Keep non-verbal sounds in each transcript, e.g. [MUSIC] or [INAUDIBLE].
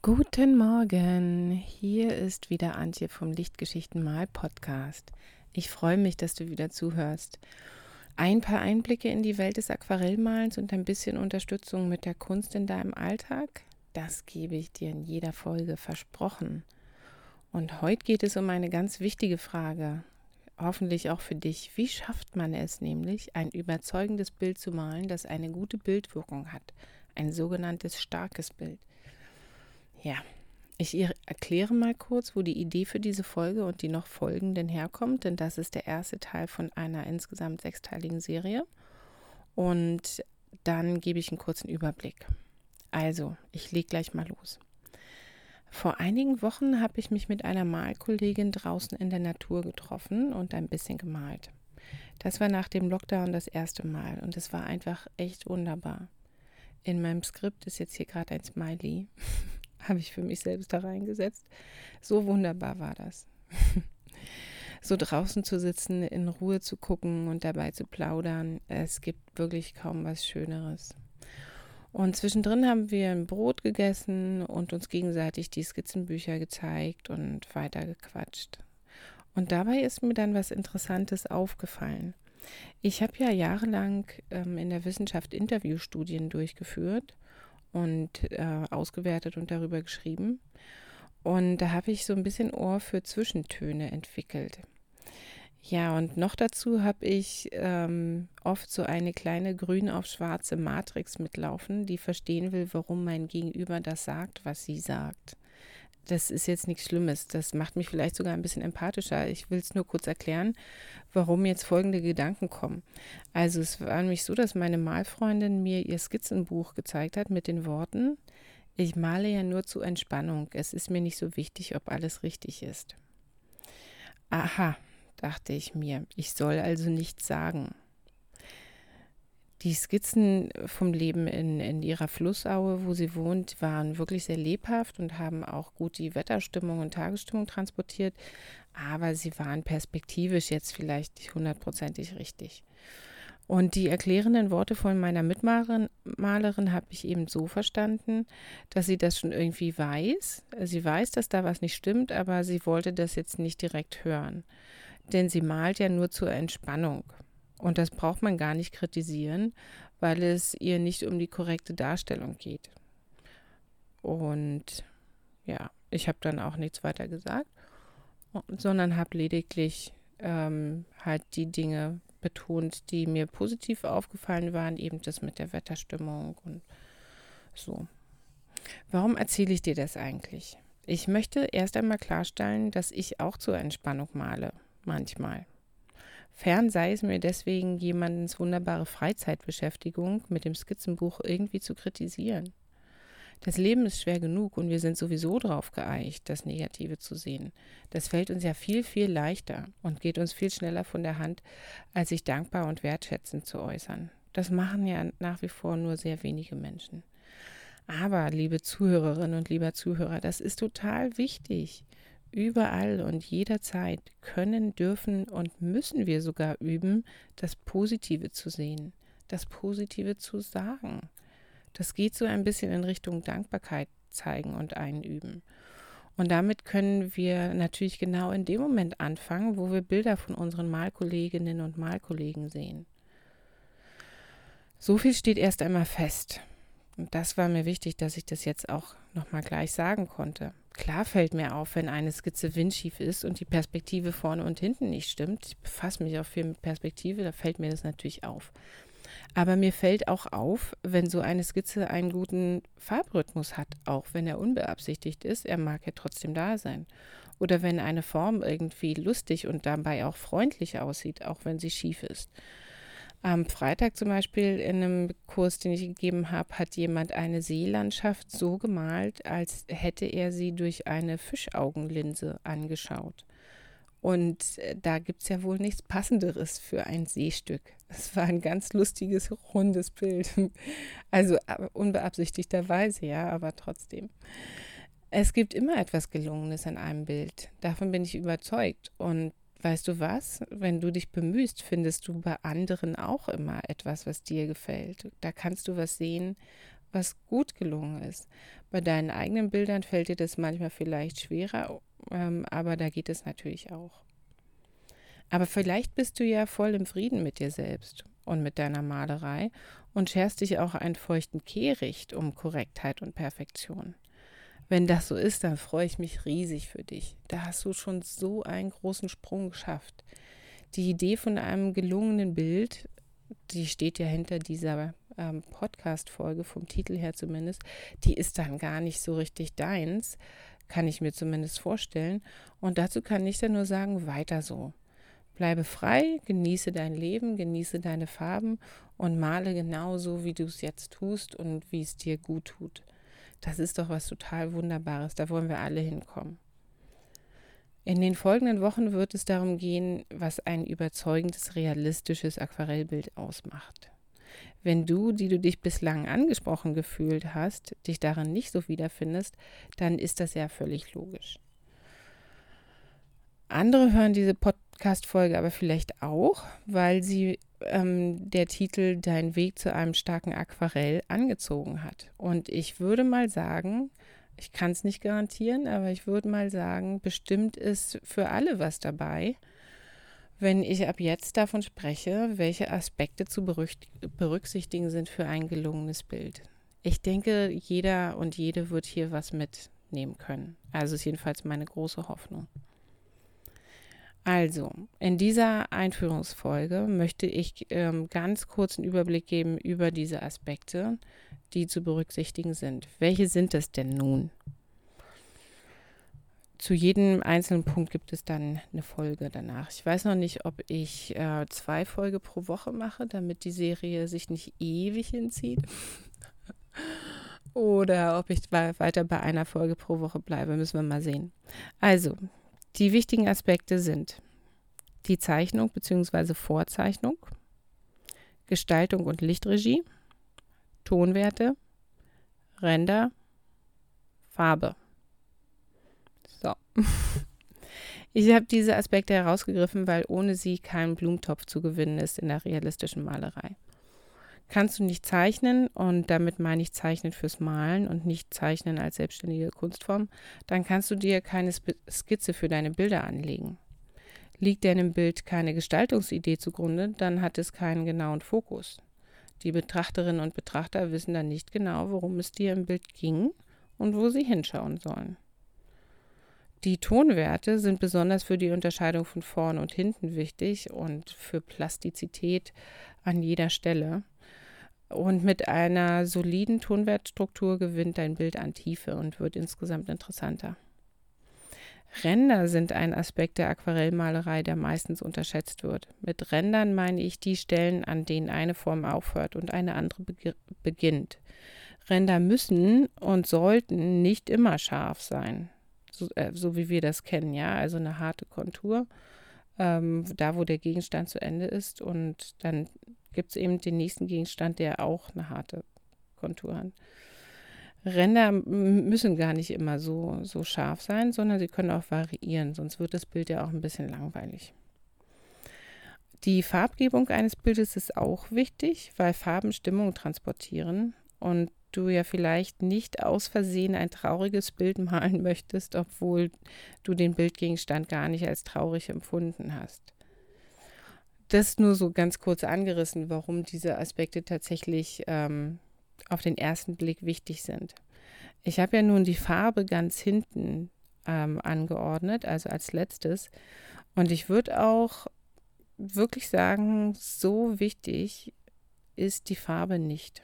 Guten Morgen, hier ist wieder Antje vom Lichtgeschichten Mal Podcast. Ich freue mich, dass du wieder zuhörst. Ein paar Einblicke in die Welt des Aquarellmalens und ein bisschen Unterstützung mit der Kunst in deinem Alltag, das gebe ich dir in jeder Folge versprochen. Und heute geht es um eine ganz wichtige Frage, hoffentlich auch für dich. Wie schafft man es nämlich, ein überzeugendes Bild zu malen, das eine gute Bildwirkung hat? Ein sogenanntes starkes Bild. Ja, ich erkläre mal kurz, wo die Idee für diese Folge und die noch folgenden herkommt, denn das ist der erste Teil von einer insgesamt sechsteiligen Serie. Und dann gebe ich einen kurzen Überblick. Also, ich lege gleich mal los. Vor einigen Wochen habe ich mich mit einer Malkollegin draußen in der Natur getroffen und ein bisschen gemalt. Das war nach dem Lockdown das erste Mal und es war einfach echt wunderbar. In meinem Skript ist jetzt hier gerade ein Smiley. [LAUGHS] habe ich für mich selbst da reingesetzt. So wunderbar war das. [LAUGHS] so draußen zu sitzen, in Ruhe zu gucken und dabei zu plaudern. Es gibt wirklich kaum was Schöneres. Und zwischendrin haben wir ein Brot gegessen und uns gegenseitig die Skizzenbücher gezeigt und weitergequatscht. Und dabei ist mir dann was Interessantes aufgefallen. Ich habe ja jahrelang ähm, in der Wissenschaft Interviewstudien durchgeführt und äh, ausgewertet und darüber geschrieben. Und da habe ich so ein bisschen Ohr für Zwischentöne entwickelt. Ja, und noch dazu habe ich ähm, oft so eine kleine grün auf schwarze Matrix mitlaufen, die verstehen will, warum mein Gegenüber das sagt, was sie sagt. Das ist jetzt nichts Schlimmes. Das macht mich vielleicht sogar ein bisschen empathischer. Ich will es nur kurz erklären, warum jetzt folgende Gedanken kommen. Also es war nämlich so, dass meine Malfreundin mir ihr Skizzenbuch gezeigt hat mit den Worten, ich male ja nur zur Entspannung. Es ist mir nicht so wichtig, ob alles richtig ist. Aha, dachte ich mir, ich soll also nichts sagen. Die Skizzen vom Leben in, in ihrer Flussaue, wo sie wohnt, waren wirklich sehr lebhaft und haben auch gut die Wetterstimmung und Tagesstimmung transportiert, aber sie waren perspektivisch jetzt vielleicht nicht hundertprozentig richtig. Und die erklärenden Worte von meiner Mitmalerin Malerin habe ich eben so verstanden, dass sie das schon irgendwie weiß. Sie weiß, dass da was nicht stimmt, aber sie wollte das jetzt nicht direkt hören. Denn sie malt ja nur zur Entspannung. Und das braucht man gar nicht kritisieren, weil es ihr nicht um die korrekte Darstellung geht. Und ja, ich habe dann auch nichts weiter gesagt, sondern habe lediglich ähm, halt die Dinge betont, die mir positiv aufgefallen waren, eben das mit der Wetterstimmung und so. Warum erzähle ich dir das eigentlich? Ich möchte erst einmal klarstellen, dass ich auch zur Entspannung male, manchmal. Fern sei es mir deswegen, jemandens wunderbare Freizeitbeschäftigung mit dem Skizzenbuch irgendwie zu kritisieren. Das Leben ist schwer genug und wir sind sowieso drauf geeicht, das Negative zu sehen. Das fällt uns ja viel, viel leichter und geht uns viel schneller von der Hand, als sich dankbar und wertschätzend zu äußern. Das machen ja nach wie vor nur sehr wenige Menschen. Aber, liebe Zuhörerinnen und lieber Zuhörer, das ist total wichtig. Überall und jederzeit können, dürfen und müssen wir sogar üben, das Positive zu sehen, das Positive zu sagen. Das geht so ein bisschen in Richtung Dankbarkeit zeigen und einüben. Und damit können wir natürlich genau in dem Moment anfangen, wo wir Bilder von unseren Malkolleginnen und Malkollegen sehen. So viel steht erst einmal fest. Und das war mir wichtig, dass ich das jetzt auch nochmal gleich sagen konnte. Klar fällt mir auf, wenn eine Skizze windschief ist und die Perspektive vorne und hinten nicht stimmt. Ich befasse mich auch viel mit Perspektive, da fällt mir das natürlich auf. Aber mir fällt auch auf, wenn so eine Skizze einen guten Farbrhythmus hat, auch wenn er unbeabsichtigt ist, er mag ja trotzdem da sein. Oder wenn eine Form irgendwie lustig und dabei auch freundlich aussieht, auch wenn sie schief ist. Am Freitag zum Beispiel in einem Kurs, den ich gegeben habe, hat jemand eine Seelandschaft so gemalt, als hätte er sie durch eine Fischaugenlinse angeschaut. Und äh, da gibt es ja wohl nichts Passenderes für ein Seestück. Es war ein ganz lustiges, rundes Bild. [LAUGHS] Also äh, unbeabsichtigterweise, ja, aber trotzdem. Es gibt immer etwas Gelungenes in einem Bild. Davon bin ich überzeugt. Und weißt du was? Wenn du dich bemühst, findest du bei anderen auch immer etwas, was dir gefällt. Da kannst du was sehen, was gut gelungen ist. Bei deinen eigenen Bildern fällt dir das manchmal vielleicht schwerer, ähm, aber da geht es natürlich auch. Aber vielleicht bist du ja voll im Frieden mit dir selbst und mit deiner Malerei und scherst dich auch einen feuchten Kehricht um Korrektheit und Perfektion. Wenn das so ist, dann freue ich mich riesig für dich. Da hast du schon so einen großen Sprung geschafft. Die Idee von einem gelungenen Bild, die steht ja hinter dieser ähm, Podcast-Folge, vom Titel her zumindest, die ist dann gar nicht so richtig deins, kann ich mir zumindest vorstellen. Und dazu kann ich dann nur sagen, weiter so. Bleibe frei, genieße dein Leben, genieße deine Farben und male genauso, wie du es jetzt tust und wie es dir gut tut. Das ist doch was total Wunderbares. Da wollen wir alle hinkommen. In den folgenden Wochen wird es darum gehen, was ein überzeugendes, realistisches Aquarellbild ausmacht. Wenn du, die du dich bislang angesprochen gefühlt hast, dich darin nicht so wiederfindest, dann ist das ja völlig logisch. Andere hören diese Podcast-Folge aber vielleicht auch, weil sie ähm, der Titel Dein Weg zu einem starken Aquarell angezogen hat. Und ich würde mal sagen, ich kann es nicht garantieren, aber ich würde mal sagen, bestimmt ist für alle was dabei, wenn ich ab jetzt davon spreche, welche Aspekte zu berücksichtigen sind für ein gelungenes Bild. Ich denke, jeder und jede wird hier was mitnehmen können. Also ist jedenfalls meine große Hoffnung. Also, in dieser Einführungsfolge möchte ich ähm, ganz kurz einen Überblick geben über diese Aspekte, die zu berücksichtigen sind. Welche sind es denn nun? Zu jedem einzelnen Punkt gibt es dann eine Folge danach. Ich weiß noch nicht, ob ich äh, zwei Folgen pro Woche mache, damit die Serie sich nicht ewig hinzieht. [LAUGHS] Oder ob ich weiter bei einer Folge pro Woche bleibe, müssen wir mal sehen. Also, die wichtigen Aspekte sind die Zeichnung bzw. Vorzeichnung, Gestaltung und Lichtregie, Tonwerte, Ränder, Farbe. So. [LAUGHS] Ich habe diese Aspekte herausgegriffen, weil ohne sie kein Blumentopf zu gewinnen ist in der realistischen Malerei. Kannst du nicht zeichnen, und damit meine ich Zeichnen fürs Malen und nicht Zeichnen als selbstständige Kunstform, dann kannst du dir keine Skizze für deine Bilder anlegen. Liegt deinem Bild keine Gestaltungsidee zugrunde, dann hat es keinen genauen Fokus. Die Betrachterinnen und Betrachter wissen dann nicht genau, worum es dir im Bild ging und wo sie hinschauen sollen. Die Tonwerte sind besonders für die Unterscheidung von vorn und hinten wichtig und für Plastizität an jeder Stelle. Und mit einer soliden Tonwertstruktur gewinnt dein Bild an Tiefe und wird insgesamt interessanter. Ränder sind ein Aspekt der Aquarellmalerei, der meistens unterschätzt wird. Mit Rändern meine ich die Stellen, an denen eine Form aufhört und eine andere beginnt. Ränder müssen und sollten nicht immer scharf sein, so, äh, so wie wir das kennen, ja, also eine harte Kontur, ähm, da wo der Gegenstand zu Ende ist und dann gibt es eben den nächsten Gegenstand, der auch eine harte Kontur hat. Ränder müssen gar nicht immer so, so scharf sein, sondern sie können auch variieren, sonst wird das Bild ja auch ein bisschen langweilig. Die Farbgebung eines Bildes ist auch wichtig, weil Farben Stimmung transportieren und du ja vielleicht nicht aus Versehen ein trauriges Bild malen möchtest, obwohl du den Bildgegenstand gar nicht als traurig empfunden hast. Das nur so ganz kurz angerissen, warum diese Aspekte tatsächlich ähm, auf den ersten Blick wichtig sind. Ich habe ja nun die Farbe ganz hinten ähm, angeordnet, also als letztes. Und ich würde auch wirklich sagen, so wichtig ist die Farbe nicht.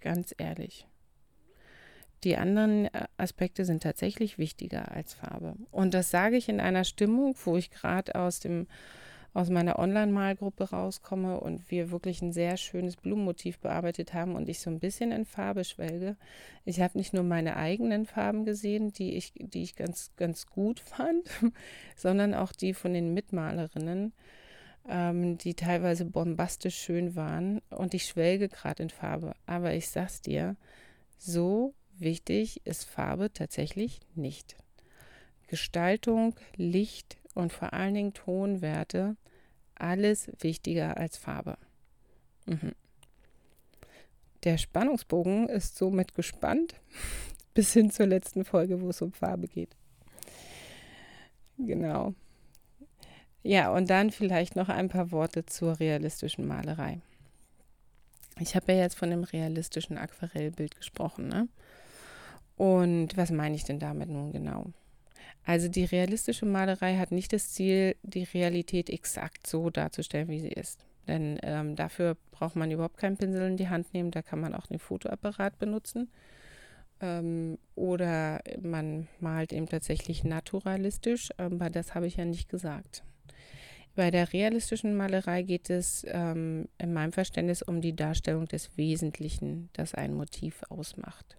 Ganz ehrlich. Die anderen äh, Aspekte sind tatsächlich wichtiger als Farbe. Und das sage ich in einer Stimmung, wo ich gerade aus dem aus meiner Online-Malgruppe rauskomme und wir wirklich ein sehr schönes Blumenmotiv bearbeitet haben und ich so ein bisschen in Farbe schwelge. Ich habe nicht nur meine eigenen Farben gesehen, die ich, die ich ganz, ganz gut fand, [LAUGHS] sondern auch die von den Mitmalerinnen, ähm, die teilweise bombastisch schön waren. Und ich schwelge gerade in Farbe. Aber ich sag's dir, so wichtig ist Farbe tatsächlich nicht. Gestaltung, Licht, und vor allen Dingen Tonwerte alles wichtiger als Farbe. Mhm. Der Spannungsbogen ist somit gespannt. [LAUGHS] bis hin zur letzten Folge, wo es um Farbe geht. Genau. Ja, und dann vielleicht noch ein paar Worte zur realistischen Malerei. Ich habe ja jetzt von dem realistischen Aquarellbild gesprochen. Ne? Und was meine ich denn damit nun genau? Also die realistische Malerei hat nicht das Ziel, die Realität exakt so darzustellen, wie sie ist. Denn ähm, dafür braucht man überhaupt keinen Pinsel in die Hand nehmen, da kann man auch den Fotoapparat benutzen. Ähm, oder man malt eben tatsächlich naturalistisch, aber das habe ich ja nicht gesagt. Bei der realistischen Malerei geht es ähm, in meinem Verständnis um die Darstellung des Wesentlichen, das ein Motiv ausmacht.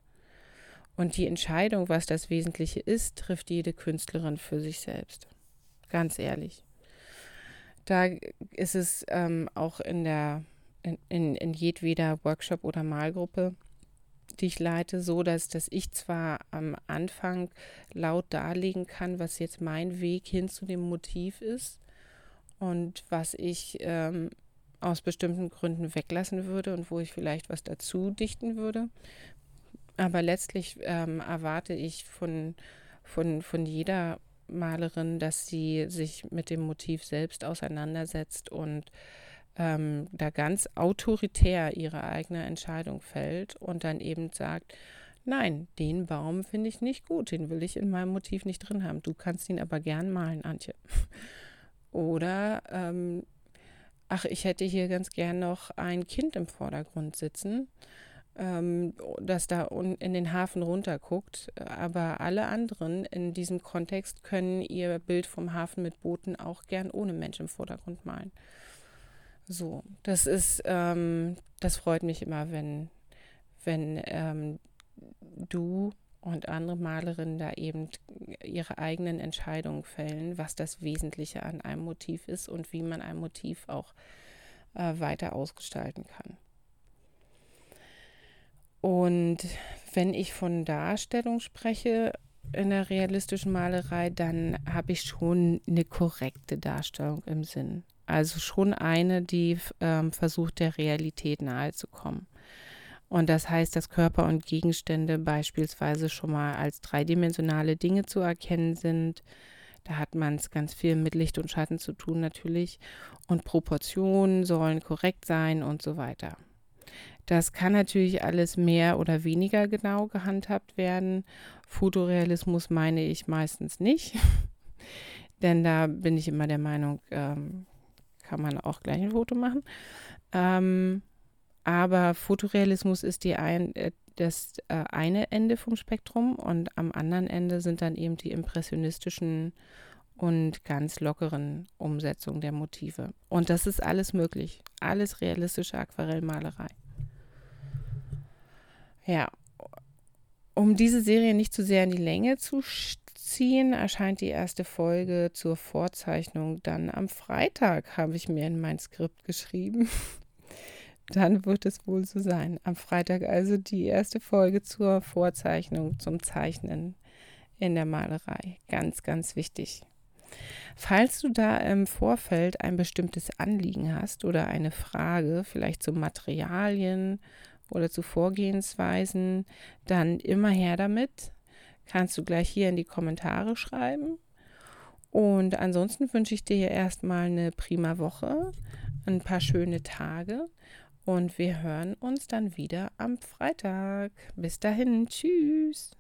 Und die Entscheidung, was das Wesentliche ist, trifft jede Künstlerin für sich selbst. Ganz ehrlich. Da ist es ähm, auch in der in, in, in jedweder Workshop oder Malgruppe, die ich leite, so, dass, dass ich zwar am Anfang laut darlegen kann, was jetzt mein Weg hin zu dem Motiv ist, und was ich ähm, aus bestimmten Gründen weglassen würde und wo ich vielleicht was dazu dichten würde. Aber letztlich ähm, erwarte ich von, von, von jeder Malerin, dass sie sich mit dem Motiv selbst auseinandersetzt und ähm, da ganz autoritär ihre eigene Entscheidung fällt und dann eben sagt, nein, den Baum finde ich nicht gut, den will ich in meinem Motiv nicht drin haben. Du kannst ihn aber gern malen, Antje. [LAUGHS] Oder, ähm, ach, ich hätte hier ganz gern noch ein Kind im Vordergrund sitzen, ähm, das da in den Hafen runterguckt. Aber alle anderen in diesem Kontext können ihr Bild vom Hafen mit Booten auch gern ohne Mensch im Vordergrund malen. So, das ist, ähm, das freut mich immer, wenn, wenn ähm, du und andere Malerinnen da eben ihre eigenen Entscheidungen fällen, was das Wesentliche an einem Motiv ist und wie man ein Motiv auch äh, weiter ausgestalten kann. Und wenn ich von Darstellung spreche in der realistischen Malerei, dann habe ich schon eine korrekte Darstellung im Sinn. Also schon eine, die ähm, versucht, der Realität nahezukommen. Und das heißt, dass Körper und Gegenstände beispielsweise schon mal als dreidimensionale Dinge zu erkennen sind. Da hat man es ganz viel mit Licht und Schatten zu tun natürlich. Und Proportionen sollen korrekt sein und so weiter. Das kann natürlich alles mehr oder weniger genau gehandhabt werden. Fotorealismus meine ich meistens nicht. [LAUGHS] Denn da bin ich immer der Meinung, ähm, kann man auch gleich ein Foto machen. Ähm, aber Fotorealismus ist die ein, äh, das äh, eine Ende vom Spektrum und am anderen Ende sind dann eben die impressionistischen und ganz lockeren Umsetzungen der Motive. Und das ist alles möglich. Alles realistische Aquarellmalerei. Ja, um diese Serie nicht zu sehr in die Länge zu ziehen, erscheint die erste Folge zur Vorzeichnung dann am Freitag, habe ich mir in mein Skript geschrieben. [LAUGHS] Dann wird es wohl so sein. Am Freitag also die erste Folge zur Vorzeichnung, zum Zeichnen in der Malerei. Ganz, ganz wichtig. Falls du da im Vorfeld ein bestimmtes Anliegen hast oder eine Frage, vielleicht zu Materialien oder zu Vorgehensweisen, dann immer her damit. Kannst du gleich hier in die Kommentare schreiben. Und ansonsten wünsche ich dir erstmal eine prima Woche, ein paar schöne Tage und wir hören uns dann wieder am Freitag. Bis dahin, tschüss.